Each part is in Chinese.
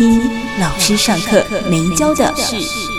一老师上课没教的事。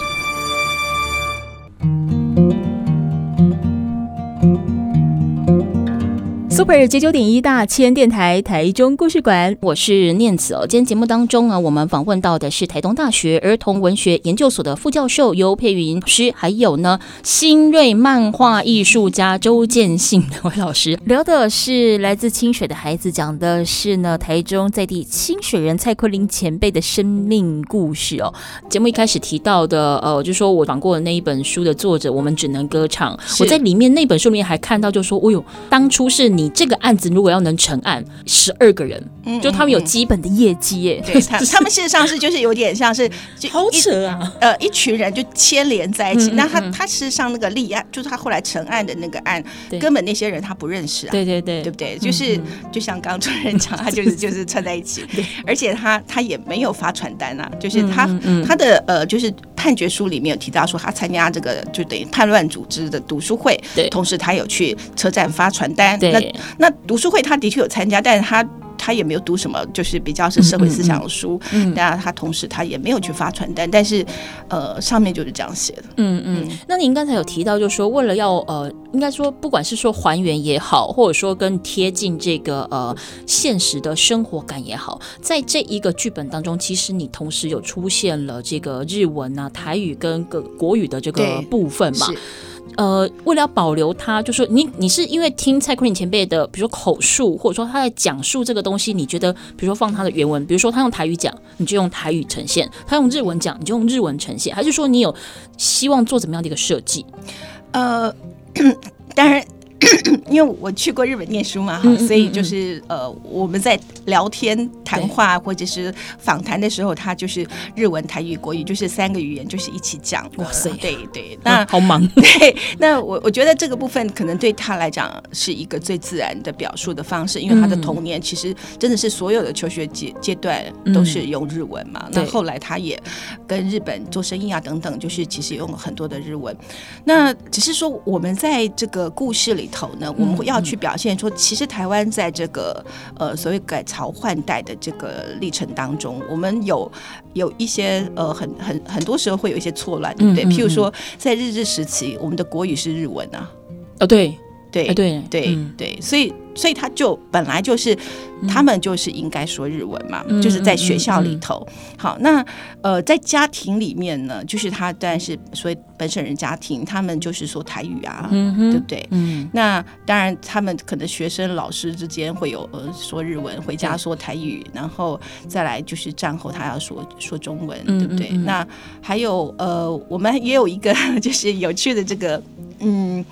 Super 九九点一大千电台台中故事馆，我是念子哦。今天节目当中啊，我们访问到的是台东大学儿童文学研究所的副教授尤佩云老师，还有呢新锐漫画艺术家周建信两位老师，聊的是来自清水的孩子，讲的是呢台中在地清水人蔡坤林前辈的生命故事哦。节目一开始提到的，呃，就说我访过的那一本书的作者，我们只能歌唱。我在里面那本书里面还看到，就说，哦呦，当初是你。这个案子如果要能成案，十二个人，就他们有基本的业绩耶。对，他 他们事实上是就是有点像是就好扯啊，呃，一群人就牵连在一起。那他他事实上那个立案，就是他后来成案的那个案，根本那些人他不认识啊。对对对，对不对？就是就像刚刚主持人讲，他 就是就是串在一起。而且他他也没有发传单啊，就是他他的呃就是判决书里面有提到说他参加这个就等于叛乱组织的读书会，对，同时他有去车站发传单，对。那读书会他的确有参加，但是他他也没有读什么，就是比较是社会思想的书。嗯，那、嗯、他同时他也没有去发传单，但是呃上面就是这样写的。嗯嗯。那您刚才有提到，就是说为了要呃，应该说不管是说还原也好，或者说更贴近这个呃现实的生活感也好，在这一个剧本当中，其实你同时有出现了这个日文啊、台语跟个国语的这个部分嘛。呃，为了要保留它，就说你你是因为听蔡坤林前辈的，比如说口述，或者说他在讲述这个东西，你觉得，比如说放他的原文，比如说他用台语讲，你就用台语呈现；他用日文讲，你就用日文呈现，还是说你有希望做怎么样的一个设计？呃，当然。因为我去过日本念书嘛，哈，所以就是呃，我们在聊天谈话或者是访谈的时候，他就是日文、台语、国语，就是三个语言就是一起讲。哇塞，对对，那好忙。对，那我我觉得这个部分可能对他来讲是一个最自然的表述的方式，因为他的童年其实真的是所有的求学阶阶段都是用日文嘛。那后来他也跟日本做生意啊等等，就是其实用了很多的日文。那只是说我们在这个故事里头呢，我们要去表现说，其实台湾在这个呃所谓改朝换代的这个历程当中，我们有有一些呃很很很多时候会有一些错乱，对不对？譬如说，在日治时期，我们的国语是日文啊，哦对。对对对对，对，所以所以他就本来就是，他们就是应该说日文嘛，嗯、就是在学校里头。好，那呃，在家庭里面呢，就是他当然是所以本省人家庭，他们就是说台语啊，对不对？嗯，那当然他们可能学生老师之间会有呃说日文，回家说台语，然后再来就是战后他要说说中文，对不对？那还有呃，我们也有一个 就是有趣的这个嗯。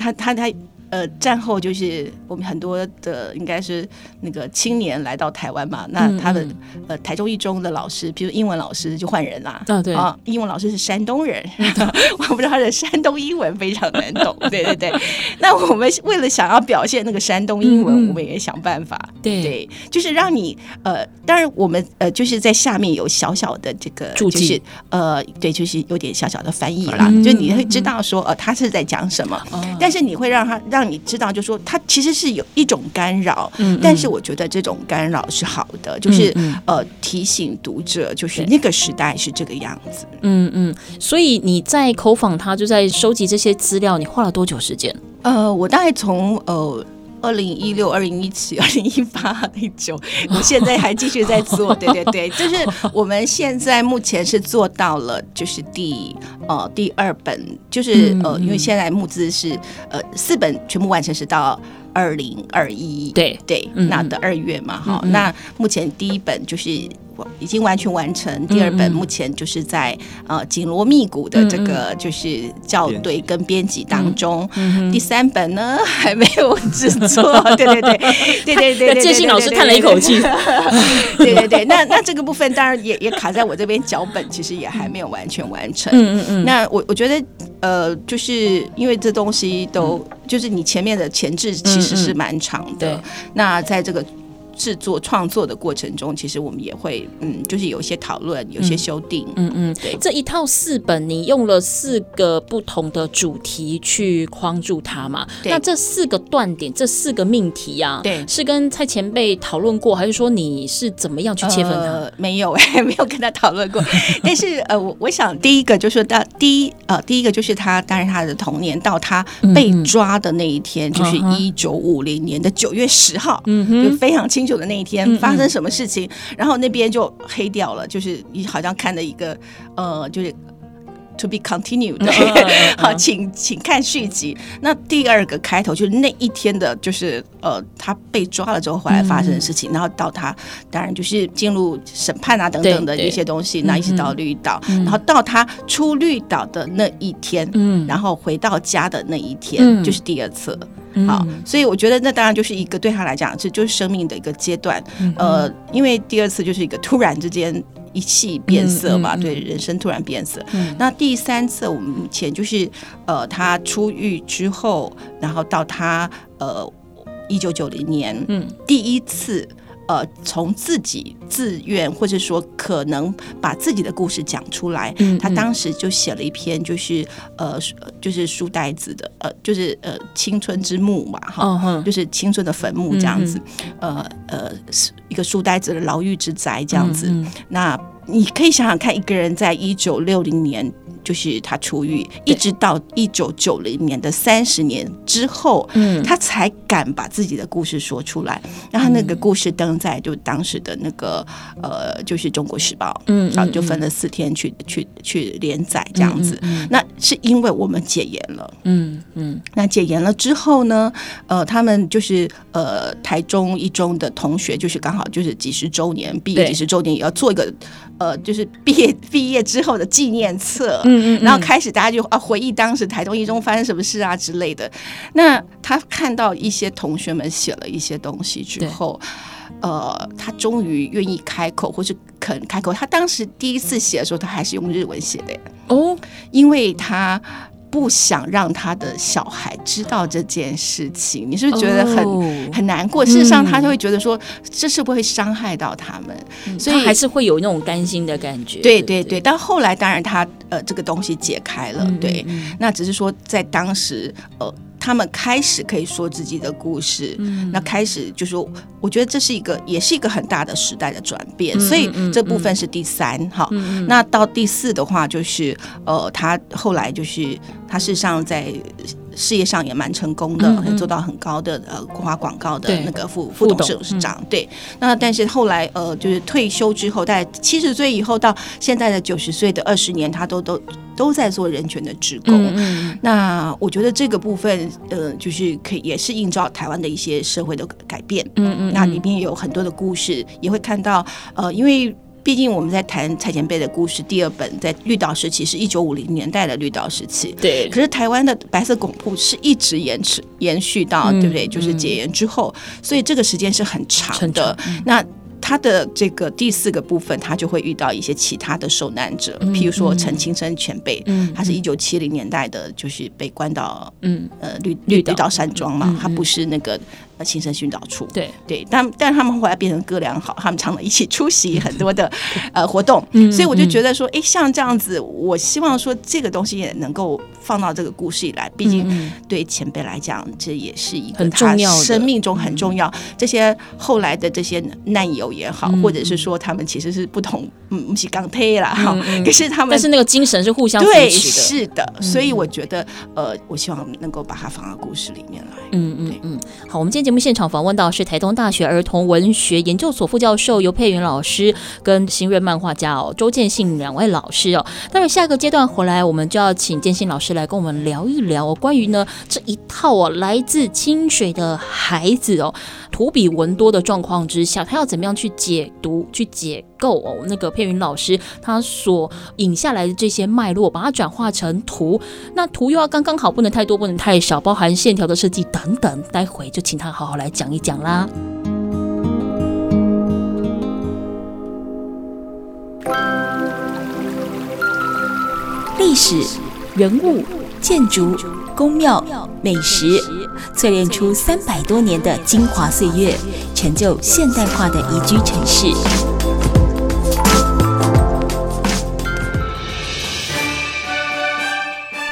他他他呃，战后就是我们很多的应该是那个青年来到台湾嘛，那他的呃台中一中的老师，比如英文老师就换人啦。啊，对啊，英文老师是山东人，我不知道他的山东英文非常难懂。对对对，那我们为了想要表现那个山东英文，我们也想办法。对对，就是让你呃，当然我们呃就是在下面有小小的这个就是呃对，就是有点小小的翻译啦，就你会知道说呃他是在讲什么，但是你会让他让。让你知道，就是说它其实是有一种干扰，嗯嗯，但是我觉得这种干扰是好的，就是呃提醒读者，就是那个时代是这个样子。嗯嗯，所以你在口访他，就在收集这些资料，你花了多久时间？呃，我大概从呃。二零一六、二零一七、二零一八、一九，我现在还继续在做，对对对，就是我们现在目前是做到了，就是第呃第二本，就是呃，因为现在募资是呃四本全部完成是到二零二一，对对，那的二月嘛，哈，那目前第一本就是。已经完全完成，第二本目前就是在呃紧锣密鼓的这个就是校对跟编辑当中，第三本呢还没有制作，对 对对。对对对，建新老师叹了一口气，对对对，那那这个部分当然也也卡在我这边脚本，其实也还没有完全完成，嗯嗯嗯，那我我觉得呃就是因为这东西都就是你前面的前置其实是蛮长的，那在这个。制作创作的过程中，其实我们也会，嗯，就是有一些讨论，有一些修订，嗯嗯，对。这一套四本，你用了四个不同的主题去框住它嘛？对。那这四个断点，这四个命题啊，对，是跟蔡前辈讨论过，还是说你是怎么样去切分它？呃、没有哎，没有跟他讨论过。但是，呃，我我想第一个就是到第一，呃，第一个就是他，当然他的童年到他被抓的那一天，嗯、就是一九五零年的九月十号，嗯哼，就非常清楚。的那一天发生什么事情，然后那边就黑掉了，就是你好像看的一个呃，就是 to be continued，好，请请看续集。那第二个开头就是那一天的，就是呃，他被抓了之后回来发生的事情，嗯、然后到他当然就是进入审判啊等等的一些东西，那一直到绿岛，嗯、然后到他出绿岛的那一天，嗯，然后回到家的那一天，嗯、就是第二次。好，所以我觉得那当然就是一个对他来讲，这就是生命的一个阶段。嗯、呃，因为第二次就是一个突然之间一气变色嘛，嗯嗯、对人生突然变色。嗯、那第三次我们目前就是呃，他出狱之后，然后到他呃一九九零年，嗯，第一次。呃，从自己自愿或者说可能把自己的故事讲出来，嗯嗯、他当时就写了一篇，就是呃，就是书呆子的，呃，就是呃，青春之墓嘛，哈，就是青春的坟墓这样子，呃呃，一个书呆子的牢狱之灾这样子。那你可以想想看，一个人在一九六零年。就是他出狱，一直到一九九零年的三十年之后，嗯，他才敢把自己的故事说出来。然后他那个故事登在就当时的那个呃，就是《中国时报》，嗯，然后就分了四天去去去连载这样子。那是因为我们解严了，嗯嗯。那解严了之后呢，呃，他们就是呃台中一中的同学，就是刚好就是几十周年毕业几十周年，也要做一个呃，就是毕业毕业之后的纪念册。嗯，然后开始大家就啊回忆当时台中一中发生什么事啊之类的。那他看到一些同学们写了一些东西之后，呃，他终于愿意开口，或是肯开口。他当时第一次写的时候，他还是用日文写的哦，因为他。不想让他的小孩知道这件事情，你是不是觉得很、oh, 很难过？事实上，他就会觉得说，这是不会伤害到他们，嗯、所以他还是会有那种担心的感觉。对对对，但后来当然他呃这个东西解开了，对，那只是说在当时呃。他们开始可以说自己的故事，嗯、那开始就是，我觉得这是一个，也是一个很大的时代的转变。嗯、所以这部分是第三，哈、嗯。那到第四的话，就是呃，他后来就是他事实上在。事业上也蛮成功的，嗯嗯、做到很高的呃国华广告的那个副副董事长。嗯、对，那但是后来呃，就是退休之后，在七十岁以后到现在的九十岁的二十年，他都都都在做人权的职工。嗯嗯、那我觉得这个部分呃，就是可以也是映照台湾的一些社会的改变。嗯嗯，那里面有很多的故事，也会看到呃，因为。毕竟我们在谈蔡前辈的故事，第二本在绿岛时期是一九五零年代的绿岛时期，对。可是台湾的白色恐怖是一直延迟延续到，嗯、对不对？就是解严之后，嗯、所以这个时间是很长的。长那他的这个第四个部分，他就会遇到一些其他的受难者，嗯、譬如说陈清生前辈，嗯、他是一九七零年代的，就是被关到嗯呃绿绿岛山庄嘛，嗯、他不是那个。亲身训导处，对。对，但但他们后来变成哥俩好，他们常常一起出席 很多的呃活动，嗯、所以我就觉得说，哎，像这样子，我希望说这个东西也能够放到这个故事里来，毕竟对前辈来讲，这也是一个他生命中很重要。这些后来的这些难友也好，嗯、或者是说他们其实是不同，嗯，不是钢铁啦，哈、嗯，可是他们但是那个精神是互相对，是的，所以我觉得，呃，我希望能够把它放到故事里面来，嗯嗯嗯，好，我们今天。节目现场访问到是台东大学儿童文学研究所副教授尤佩云老师跟新锐漫画家哦周建信两位老师哦。待会下个阶段回来，我们就要请建信老师来跟我们聊一聊哦，关于呢这一套哦来自清水的孩子哦，图比文多的状况之下，他要怎么样去解读、去解构哦？那个珮芸老师他所引下来的这些脉络，把它转化成图，那图又要刚刚好，不能太多，不能太少，包含线条的设计等等。待会就请他好好来讲一讲啦。历史、人物、建筑、宫庙、美食，淬炼出三百多年的精华岁月，成就现代化的宜居城市。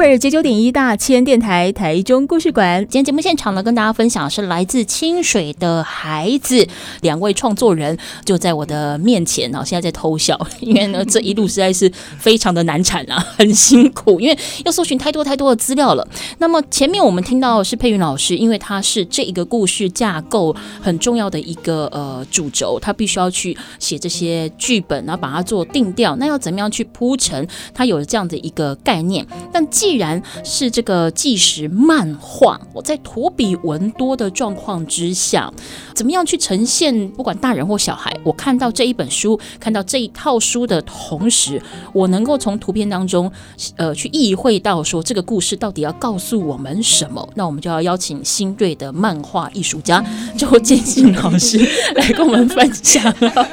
九九点一大千电台台中故事馆，今天节目现场呢，跟大家分享的是来自清水的孩子，两位创作人就在我的面前啊，现在在偷笑，因为呢这一路实在是非常的难产啊，很辛苦，因为要搜寻太多太多的资料了。那么前面我们听到是佩云老师，因为他是这一个故事架构很重要的一个呃主轴，他必须要去写这些剧本，然后把它做定调，那要怎么样去铺陈？他有这样的一个概念，但。既然是这个纪实漫画，我在图比文多的状况之下，怎么样去呈现？不管大人或小孩，我看到这一本书，看到这一套书的同时，我能够从图片当中，呃，去意会到说这个故事到底要告诉我们什么？那我们就要邀请新锐的漫画艺术家 周建信老师来跟我们分享了。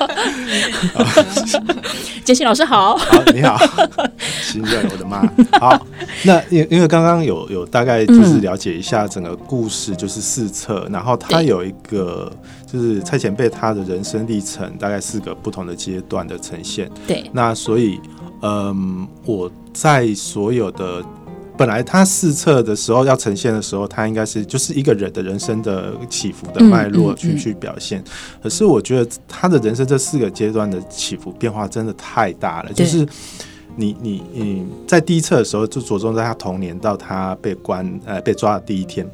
见信老师好，好，你好，新锐，我的妈，好。那因因为刚刚有有大概就是了解一下整个故事，就是四册，嗯、然后他有一个就是蔡前辈他的人生历程，大概四个不同的阶段的呈现。对，那所以嗯，我在所有的本来他四册的时候要呈现的时候，他应该是就是一个人的人生的起伏的脉络去、嗯嗯嗯、去表现。可是我觉得他的人生这四个阶段的起伏变化真的太大了，就是。你你你在第一册的时候就着重在他童年到他被关呃被抓的第一天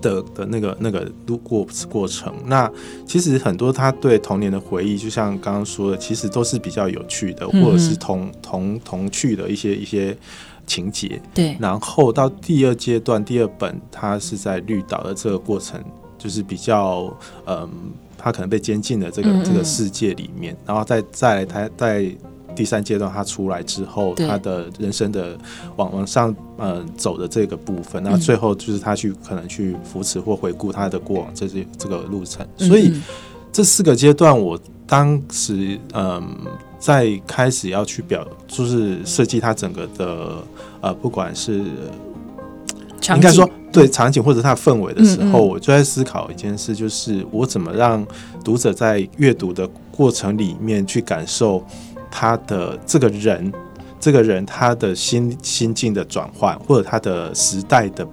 的的那个那个路过过程。那其实很多他对童年的回忆，就像刚刚说的，其实都是比较有趣的，或者是同同童趣的一些一些情节。对。然后到第二阶段第二本，他是在绿岛的这个过程，就是比较嗯，他可能被监禁的这个这个世界里面，然后再再来他在。第三阶段，他出来之后，他的人生的往往上呃走的这个部分，那最后就是他去可能去扶持或回顾他的过往这些这个路程。所以这四个阶段，我当时嗯在开始要去表，就是设计他整个的呃，不管是应该说对场景或者他的氛围的时候，我就在思考一件事，就是我怎么让读者在阅读的过程里面去感受。他的这个人，这个人他的心心境的转换，或者他的时代的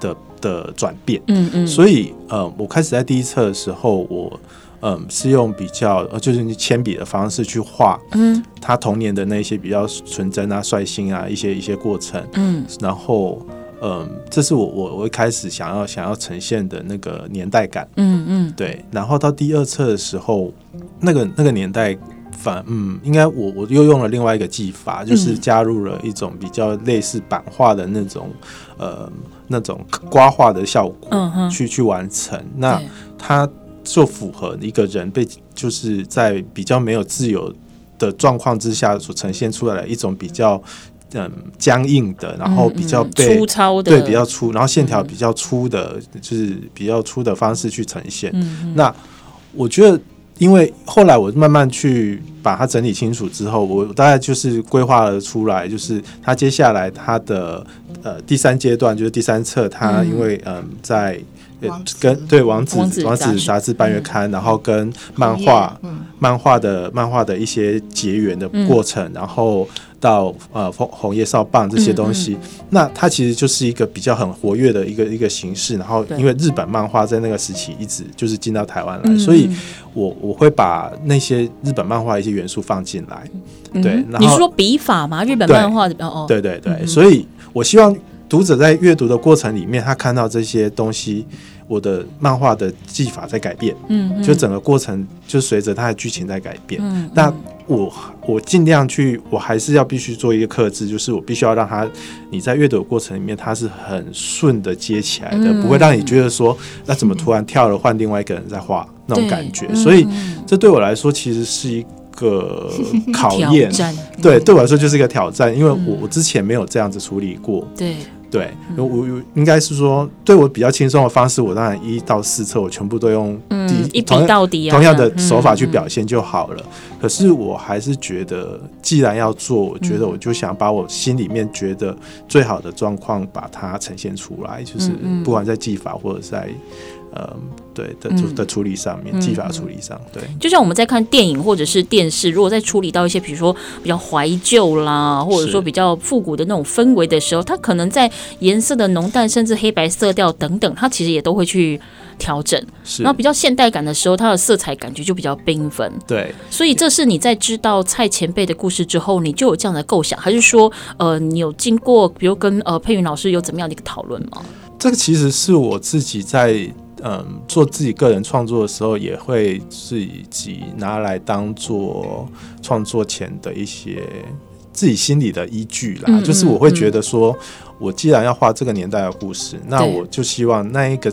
的的转变，嗯嗯，所以呃，我开始在第一册的时候，我嗯、呃、是用比较呃就是铅笔的方式去画，嗯，他童年的那些比较纯真啊、率性啊一些一些过程，嗯，然后嗯、呃，这是我我我一开始想要想要呈现的那个年代感，嗯嗯，对，然后到第二册的时候，那个那个年代。反嗯，应该我我又用了另外一个技法，就是加入了一种比较类似版画的那种呃那种刮画的效果，去去完成。那它就符合一个人被就是在比较没有自由的状况之下所呈现出来的一种比较嗯僵硬的，然后比较被粗糙的，对，比较粗，然后线条比较粗的，就是比较粗的方式去呈现。那我觉得。因为后来我慢慢去把它整理清楚之后，我大概就是规划了出来，就是它接下来它的呃第三阶段就是第三册，它因为嗯、呃、在跟对王子王子杂志半月刊，然后跟漫画漫画的漫画的一些结缘的过程，然后。到呃红红叶少棒这些东西，那它其实就是一个比较很活跃的一个一个形式。然后因为日本漫画在那个时期一直就是进到台湾来，嗯、所以我我会把那些日本漫画一些元素放进来。嗯、对，你是说笔法吗？日本漫画的哦，对对对，所以我希望读者在阅读的过程里面，他看到这些东西。我的漫画的技法在改变，嗯，嗯，就整个过程就随着它的剧情在改变。嗯，那我我尽量去，我还是要必须做一个克制，就是我必须要让它，你在阅读的过程里面，它是很顺的接起来的，嗯、不会让你觉得说，那怎么突然跳了换另外一个人在画那种感觉。所以这对我来说其实是一个考验，对，对我来说就是一个挑战，因为我我之前没有这样子处理过，对。对，我我应该是说，对我比较轻松的方式，我当然一到四册我全部都用一笔到底，同样的手法去表现就好了。可是我还是觉得，既然要做，我觉得我就想把我心里面觉得最好的状况把它呈现出来，就是不管在技法或者在。呃，对的，的处理上面，技法处理上，对。就像我们在看电影或者是电视，如果在处理到一些，比如说比较怀旧啦，或者说比较复古的那种氛围的时候，它可能在颜色的浓淡，甚至黑白色调等等，它其实也都会去调整。是。然后比较现代感的时候，它的色彩感觉就比较缤纷。对。所以这是你在知道蔡前辈的故事之后，你就有这样的构想，还是说，呃，你有经过，比如跟呃佩云老师有怎么样的一个讨论吗？这个其实是我自己在。嗯，做自己个人创作的时候，也会自己拿来当做创作前的一些自己心里的依据啦。嗯嗯、就是我会觉得说，我既然要画这个年代的故事，嗯、那我就希望那一个。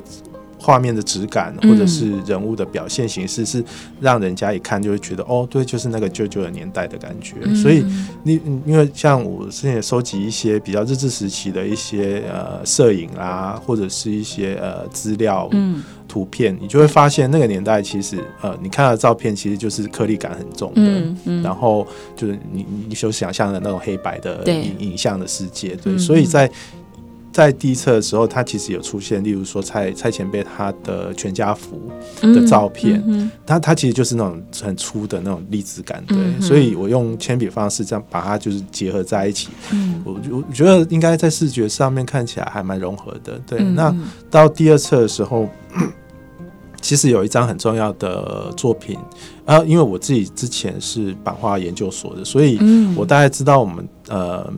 画面的质感，或者是人物的表现形式，是让人家一看就会觉得，哦，对，就是那个旧旧的年代的感觉。所以你因为像我之前也收集一些比较日治时期的一些呃摄影啊，或者是一些呃资料、图片，你就会发现那个年代其实呃，你看到的照片其实就是颗粒感很重的，然后就是你你所想象的那种黑白的影影像的世界，对，所以在。在第一册的时候，他其实有出现，例如说蔡蔡前辈他的全家福的照片，他、嗯嗯、他其实就是那种很粗的那种粒子感，对，嗯、所以我用铅笔方式这样把它就是结合在一起，嗯、我我觉得应该在视觉上面看起来还蛮融合的，对。嗯、那到第二册的时候，其实有一张很重要的作品，啊，因为我自己之前是版画研究所的，所以我大概知道我们呃。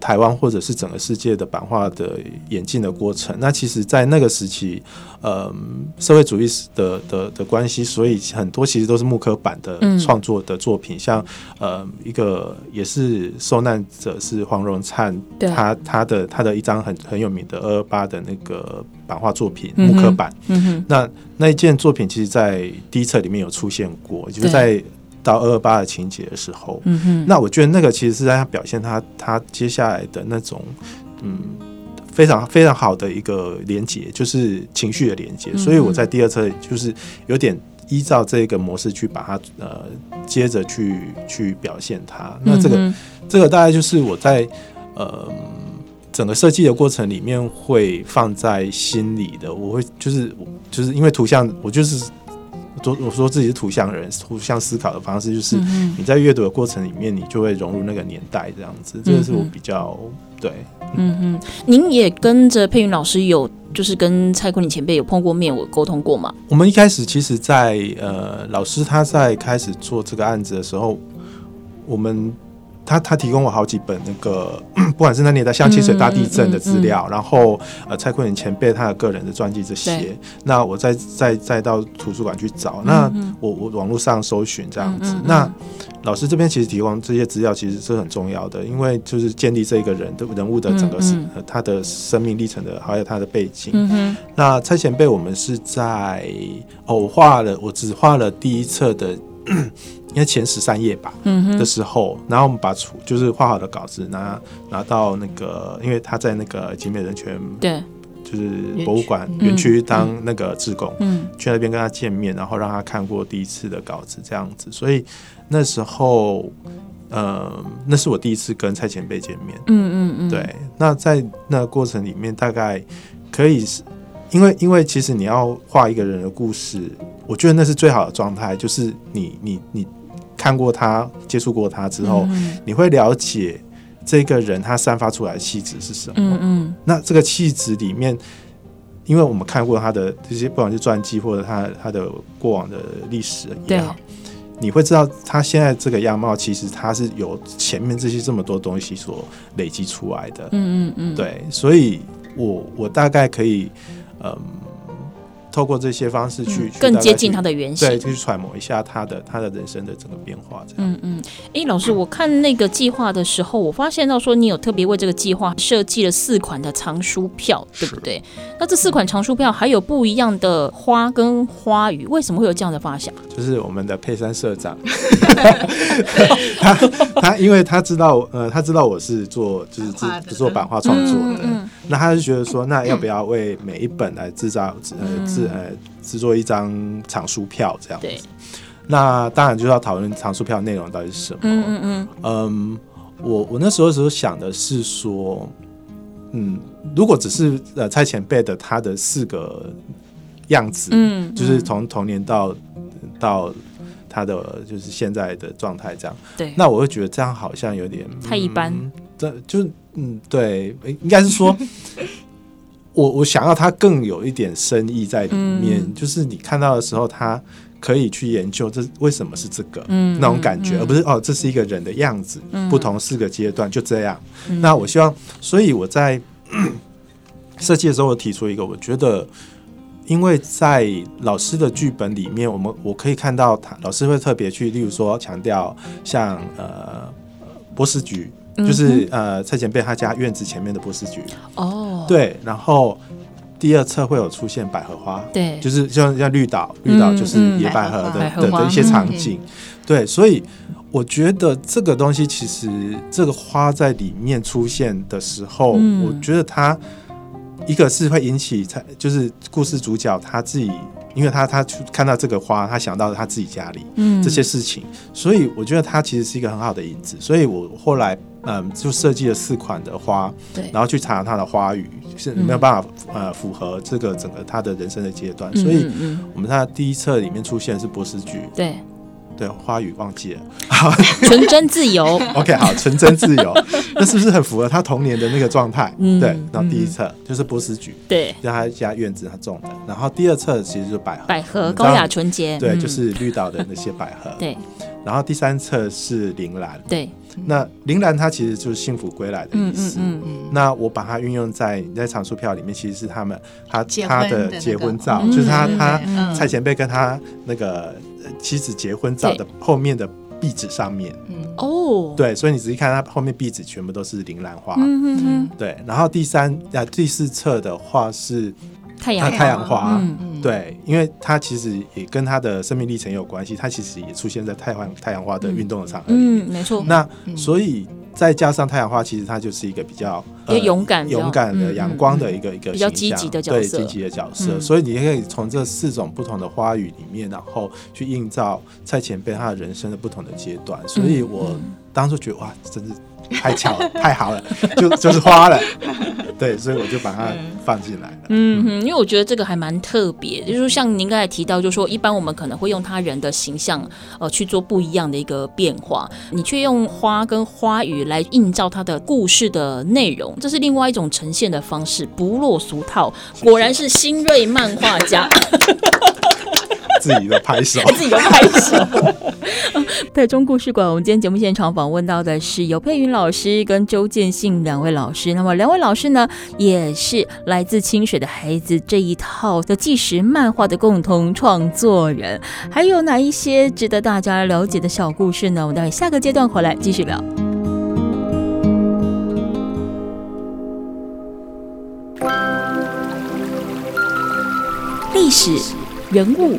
台湾或者是整个世界的版画的演进的过程，那其实，在那个时期，呃，社会主义的的的关系，所以很多其实都是木刻版的创作的作品，嗯、像呃，一个也是受难者是黄荣灿，他他的他的一张很很有名的二二八的那个版画作品木刻版，嗯嗯、那那一件作品，其实在第一册里面有出现过，就是在。到二二八的情节的时候，嗯哼，那我觉得那个其实是在他表现他他接下来的那种，嗯，非常非常好的一个连接，就是情绪的连接。嗯、所以我在第二册就是有点依照这个模式去把它呃接着去去表现它。那这个、嗯、这个大概就是我在呃整个设计的过程里面会放在心里的。我会就是就是因为图像，我就是。我我说自己是图像人，图像思考的方式就是你在阅读的过程里面，你就会融入那个年代这样子。这个是我比较对。嗯嗯，您也跟着佩云老师有就是跟蔡坤林前辈有碰过面，我沟通过吗？我们一开始其实在，在呃老师他在开始做这个案子的时候，我们。他他提供我好几本那个，不管是那年代像清水大地震的资料，嗯嗯嗯嗯、然后呃蔡焜霖前辈他的个人的传记这些，那我再再再到图书馆去找，那我我网络上搜寻这样子，那老师这边其实提供这些资料其实是很重要的，因为就是建立这个人的人物的整个是、嗯嗯、他的生命历程的，还有他的背景。那蔡前辈我们是在偶画了，我只画了第一册的。应该前十三页吧，的时候，然后我们把图就是画好的稿子拿拿到那个，因为他在那个集美人权对，就是博物馆园区当那个志工，嗯，去那边跟他见面，然后让他看过第一次的稿子这样子，所以那时候，呃，那是我第一次跟蔡前辈见面，嗯嗯嗯，对，那在那个过程里面，大概可以因为因为其实你要画一个人的故事，我觉得那是最好的状态，就是你你你看过他、接触过他之后，嗯、你会了解这个人他散发出来的气质是什么。嗯嗯。那这个气质里面，因为我们看过他的这些，不管是传记或者他他的过往的历史也好，你会知道他现在这个样貌，其实他是由前面这些这么多东西所累积出来的。嗯嗯嗯。对，所以我我大概可以。嗯，透过这些方式去更接近他的原型，对，去揣摩一下他的他的人生的整个变化。这样，嗯嗯。哎，老师，我看那个计划的时候，我发现到说你有特别为这个计划设计了四款的藏书票，对不对？那这四款藏书票还有不一样的花跟花语，为什么会有这样的发想？就是我们的佩珊社长，他他因为他知道呃，他知道我是做就是制做版画创作的。嗯嗯那他就觉得说，那要不要为每一本来制造呃制呃制作一张藏书票这样子？对。那当然就是要讨论藏书票内容到底是什么。嗯嗯嗯。嗯，我我那时候时候想的是说，嗯，如果只是呃蔡前辈的他的四个样子，嗯，就是从童年到到他的就是现在的状态这样。对。那我会觉得这样好像有点太一般。这就。嗯，对，应该是说，我我想要他更有一点深意在里面，嗯、就是你看到的时候，他可以去研究这为什么是这个，嗯，那种感觉，嗯、而不是哦，这是一个人的样子，嗯、不同四个阶段就这样。嗯、那我希望，所以我在 设计的时候，我提出一个，我觉得，因为在老师的剧本里面，我们我可以看到他老师会特别去，例如说强调像呃波斯菊。就是呃，蔡前辈他家院子前面的波斯菊哦，对，然后第二册会有出现百合花，对，就是像像绿岛，绿岛就是野百合的的的一些场景，对，所以我觉得这个东西其实这个花在里面出现的时候，我觉得它一个是会引起蔡，就是故事主角他自己。因为他他看到这个花，他想到了他自己家里，嗯，这些事情，所以我觉得他其实是一个很好的引子。所以我后来嗯就设计了四款的花，对，然后去查它的花语是没有办法呃符合这个整个他的人生的阶段，所以我们他第一册里面出现的是波斯菊，对。对，花语忘记了，纯真自由。OK，好，纯真自由，那是不是很符合他童年的那个状态？嗯，对。然后第一册就是波斯菊，对，在他家院子他种的。然后第二册其实就是百合，百合高雅纯洁，对，就是绿岛的那些百合。对。然后第三册是铃兰，对。那铃兰它其实就是幸福归来的意思。嗯嗯。那我把它运用在你在藏书票里面，其实是他们他他的结婚照，就是他他蔡前辈跟他那个。妻子结婚照的后面的壁纸上面，哦，对，所以你仔细看，它后面壁纸全部都是铃兰花，嗯嗯，对。然后第三啊第四册的话是太阳太阳花，对，因为它其实也跟他的生命历程有关系，它其实也出现在太阳太阳花的运动的场合里面，嗯，没错。那所以。再加上太阳花，其实它就是一个比较勇敢、勇敢的阳光的一个一个比较积极的角色，对积极的角色。所以你可以从这四种不同的花语里面，然后去映照蔡前辈他的人生的不同的阶段。所以我当初觉得哇，真是。太巧了，太好了，就就是花了，对，所以我就把它放进来了。嗯哼，因为我觉得这个还蛮特别，就是像您刚才提到，就是说一般我们可能会用他人的形象呃去做不一样的一个变化，你却用花跟花语来映照他的故事的内容，这是另外一种呈现的方式，不落俗套，果然是新锐漫画家。自己的拍手，自己的拍手。台中故事馆，我们今天节目现场访问到的是尤佩云老师跟周建信两位老师。那么两位老师呢，也是来自清水的孩子这一套的纪实漫画的共同创作人。还有哪一些值得大家了解的小故事呢？我们待会下个阶段回来继续聊。历史人物。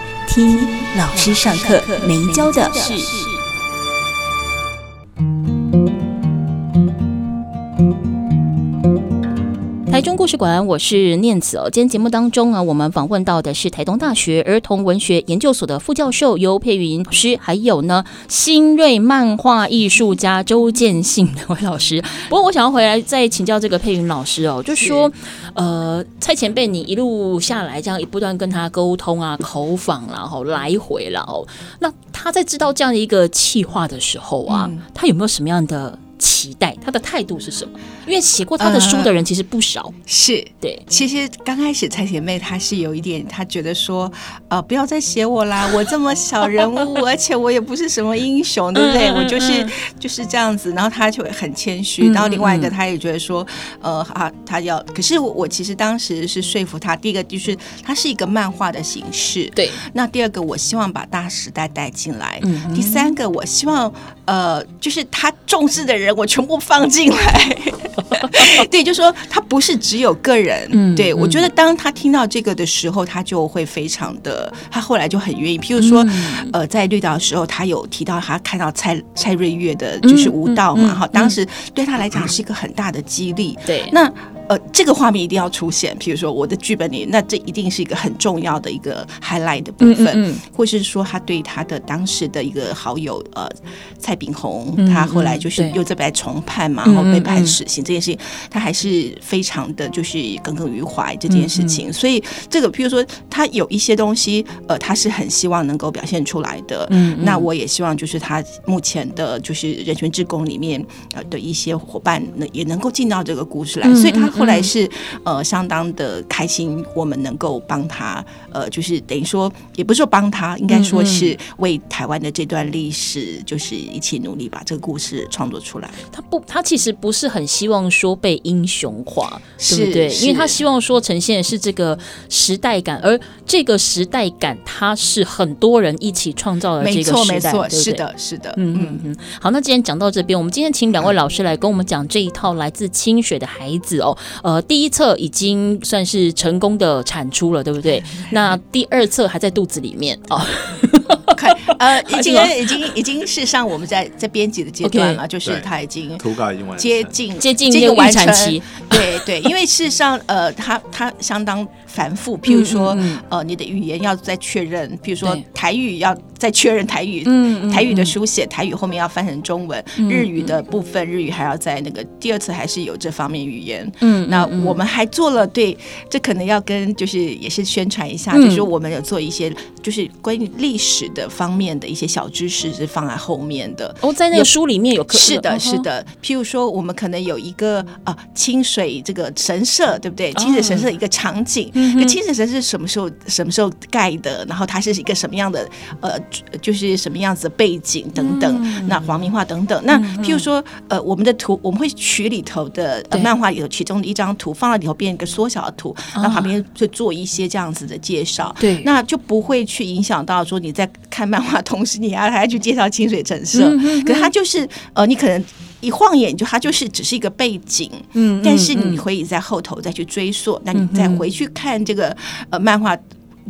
听老师上课没教的事。台中故事馆，我是念子哦。今天节目当中啊，我们访问到的是台东大学儿童文学研究所的副教授尤佩云老师，还有呢新锐漫画艺术家周建信两位老师。不过我想要回来再请教这个佩云老师哦，就说呃蔡前辈，你一路下来这样一不断跟他沟通啊、口访然后来回了哦，那他在知道这样的一个气话的时候啊，嗯、他有没有什么样的？期待他的态度是什么？因为写过他的书的人其实不少。呃、是对，其实刚开始蔡姐妹她是有一点，她觉得说，呃，不要再写我啦，我这么小人物，而且我也不是什么英雄，对不对？我就是就是这样子。然后她就很谦虚。然后另外一个，她也觉得说，呃啊，她要。可是我我其实当时是说服她，第一个就是它是一个漫画的形式，对。那第二个，我希望把大时代带进来。嗯。第三个，我希望呃，就是他重视的人。我全部放进来，对，就说他不是只有个人，嗯、对我觉得当他听到这个的时候，他就会非常的，他后来就很愿意。譬如说，嗯、呃，在绿岛的时候，他有提到他看到蔡蔡瑞月的就是舞蹈嘛，哈、嗯，嗯嗯、当时对他来讲是一个很大的激励。对，那。呃，这个画面一定要出现。譬如说，我的剧本里，那这一定是一个很重要的一个 highlight 的部分，嗯嗯、或是说他对他的当时的一个好友呃蔡炳鸿，嗯、他后来就是又再被重判嘛，然后被判死刑、嗯、这件事情，他还是非常的就是耿耿于怀这件事情。嗯、所以这个，譬如说他有一些东西，呃，他是很希望能够表现出来的。嗯，那我也希望就是他目前的就是人权志工里面呃的一些伙伴呢，也能够进到这个故事来。嗯、所以他。后来是呃相当的开心，我们能够帮他呃，就是等于说也不是说帮他，应该说是为台湾的这段历史，就是一起努力把这个故事创作出来。他不，他其实不是很希望说被英雄化，对不对？因为他希望说呈现的是这个时代感，而这个时代感，它是很多人一起创造的这个时代，没错，没错，对对是的，是的，嗯嗯嗯。好，那今天讲到这边，我们今天请两位老师来跟我们讲这一套来自清水的孩子哦。呃，第一册已经算是成功的产出了，对不对？那第二册还在肚子里面哦。呃，已经已经已经是上我们在在编辑的阶段了，就是他已经图稿已经完接近接近这个完成期。对对，因为事实上，呃，它它相当繁复，譬如说，呃，你的语言要再确认，譬如说台语要再确认台语，嗯，台语的书写，台语后面要翻成中文，日语的部分，日语还要在那个第二次还是有这方面语言，嗯，那我们还做了，对，这可能要跟就是也是宣传一下，就是我们有做一些就是关于历史的方面。的一些小知识是放在后面的哦，在那个书里面有课，是的，是的。譬如说，我们可能有一个啊清水这个神社，对不对？清水神社的一个场景，那清水神社是什么时候什么时候盖的？然后它是一个什么样的呃，就是什么样子的背景等等。那黄明化等等。那譬如说，呃，我们的图我们会取里头的漫画里头其中的一张图放在里头，变一个缩小的图，那旁边就做一些这样子的介绍。对，那就不会去影响到说你在看漫画。同时，你还还要去介绍清水城社，嗯、哼哼，可是它就是呃，你可能一晃眼就它就是只是一个背景，嗯，但是你可以在后头再去追溯，那、嗯、你再回去看这个呃漫画。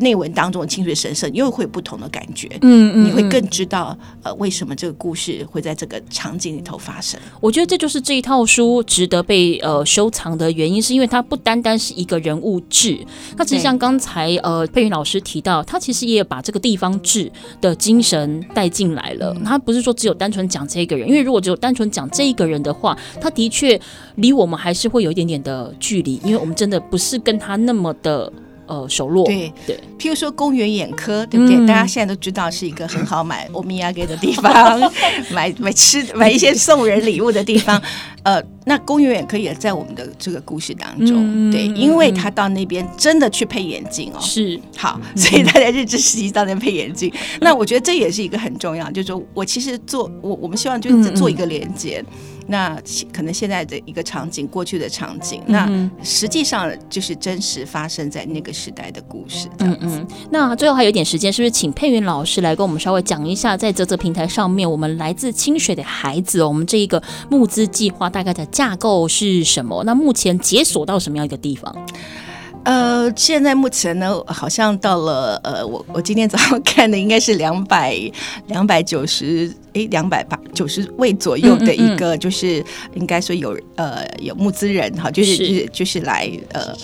内文当中的清水神社，你又会有不同的感觉，嗯，嗯，你会更知道呃为什么这个故事会在这个场景里头发生。我觉得这就是这一套书值得被呃收藏的原因，是因为它不单单是一个人物志，它其实像刚才呃佩云老师提到，他其实也把这个地方志的精神带进来了。他不是说只有单纯讲这个人，因为如果只有单纯讲这一个人的话，他的确离我们还是会有一点点的距离，因为我们真的不是跟他那么的。呃，熟络对。对，譬如说公园眼科，对不对？大家现在都知道是一个很好买 欧米亚给的地方，买买吃买一些送人礼物的地方。呃，那公园眼科也在我们的这个故事当中，对，因为他到那边真的去配眼镜哦，是。好，所以大家日治时期到那边配眼镜。那我觉得这也是一个很重要，就是说我其实做我我们希望就是做一个连接。那可能现在的一个场景，过去的场景，那实际上就是真实发生在那个时代的故事。嗯嗯。那最后还有一点时间，是不是请佩云老师来跟我们稍微讲一下，在泽泽平台上面，我们来自清水的孩子，我们这一个募资计划大概的架构是什么？那目前解锁到什么样一个地方？呃，现在目前呢，好像到了呃，我我今天早上看的应该是两百两百九十诶，两百八九十位左右的一个，就是应该说有呃有募资人哈，就是就是就是来呃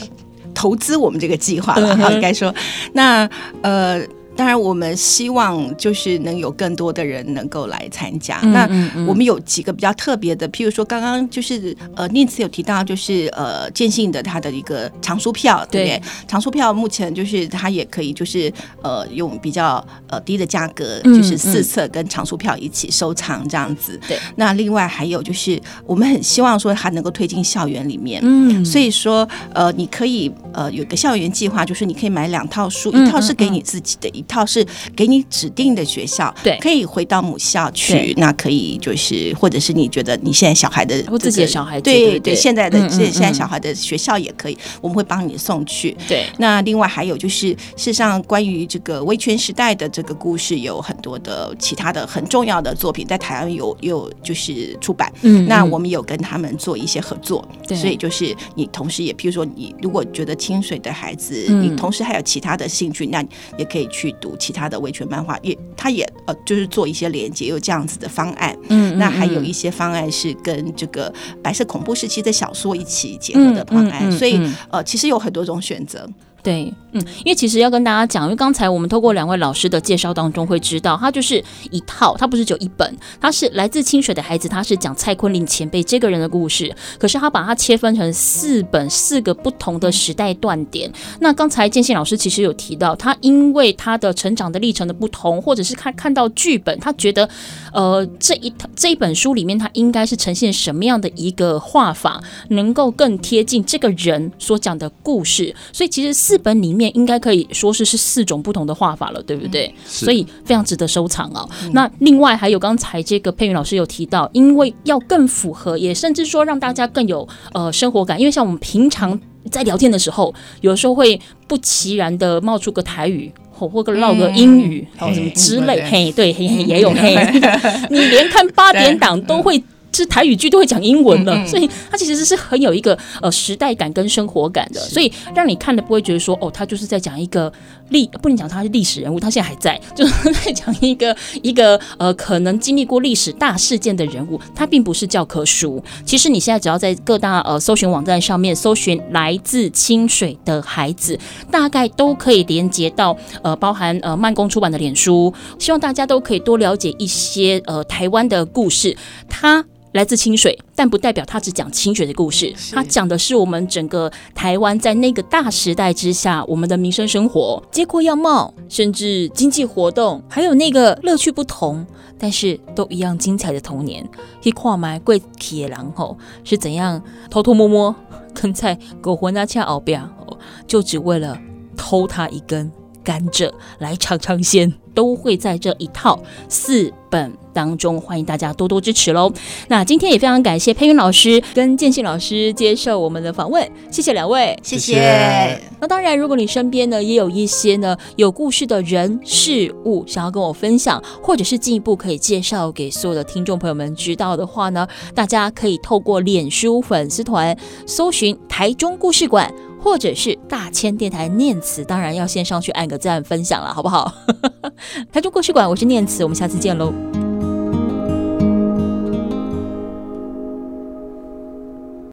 投资我们这个计划了哈，应该说。那呃。当然，我们希望就是能有更多的人能够来参加。嗯、那我们有几个比较特别的，譬如说，刚刚就是呃，念慈有提到，就是呃，建信的他的一个藏书票，对不对？藏书票目前就是它也可以，就是呃，用比较呃低的价格，就是四册跟藏书票一起收藏这样子。对、那另外还有就是，我们很希望说它能够推进校园里面。嗯。所以说，呃，你可以呃有个校园计划，就是你可以买两套书，一套是给你自己的一。套是给你指定的学校，对，可以回到母校去。那可以就是，或者是你觉得你现在小孩的，或自己的小孩，对对，现在的现现在小孩的学校也可以，我们会帮你送去。对，那另外还有就是，事实上关于这个威权时代的这个故事，有很多的其他的很重要的作品在台湾有有就是出版。嗯，那我们有跟他们做一些合作，所以就是你同时也，譬如说你如果觉得清水的孩子，你同时还有其他的兴趣，那也可以去。读其他的维权漫画，也他也呃，就是做一些连接，有这样子的方案。嗯，那还有一些方案是跟这个白色恐怖时期的小说一起结合的方案，所以呃，其实有很多种选择。对，嗯，因为其实要跟大家讲，因为刚才我们透过两位老师的介绍当中会知道，它就是一套，它不是只有一本，它是来自清水的孩子，他是讲蔡坤林前辈这个人的故事，可是他把它切分成四本，四个不同的时代断点。那刚才建信老师其实有提到，他因为他的成长的历程的不同，或者是看看到剧本，他觉得，呃，这一套这一本书里面，他应该是呈现什么样的一个画法，能够更贴近这个人所讲的故事，所以其实四。本里面应该可以说是是四种不同的画法了，对不对？嗯、所以非常值得收藏哦。嗯、那另外还有刚才这个佩云老师有提到，因为要更符合，也甚至说让大家更有呃生活感，因为像我们平常在聊天的时候，有时候会不其然的冒出个台语，或或个唠个英语，然后、嗯、什么之类，嘿，嘿，对，嘿嘿也有嘿，你连看八点档都会。是台语剧都会讲英文了，所以它其实是很有一个呃时代感跟生活感的，所以让你看的不会觉得说哦，他就是在讲一个历，不能讲他是历史人物，他现在还在，就是在讲一个一个呃可能经历过历史大事件的人物，他并不是教科书。其实你现在只要在各大呃搜寻网站上面搜寻来自清水的孩子，大概都可以连接到呃包含呃慢工出版的脸书，希望大家都可以多了解一些呃台湾的故事，他。来自清水，但不代表他只讲清水的故事。他讲的是我们整个台湾在那个大时代之下，我们的民生生活、街廓样貌，甚至经济活动，还有那个乐趣不同，但是都一样精彩的童年。去看卖过去的人吼是怎样偷偷摸摸跟在狗魂那恰后边，就只为了偷他一根甘蔗来尝尝鲜，都会在这一套四本当中，欢迎大家多多支持喽。那今天也非常感谢佩云老师跟建信老师接受我们的访问，谢谢两位，谢谢。那当然，如果你身边呢也有一些呢有故事的人事物想要跟我分享，或者是进一步可以介绍给所有的听众朋友们知道的话呢，大家可以透过脸书粉丝团搜寻台中故事馆，或者是大千电台念慈，当然要先上去按个赞分享了，好不好？台中故事馆，我是念慈，我们下次见喽。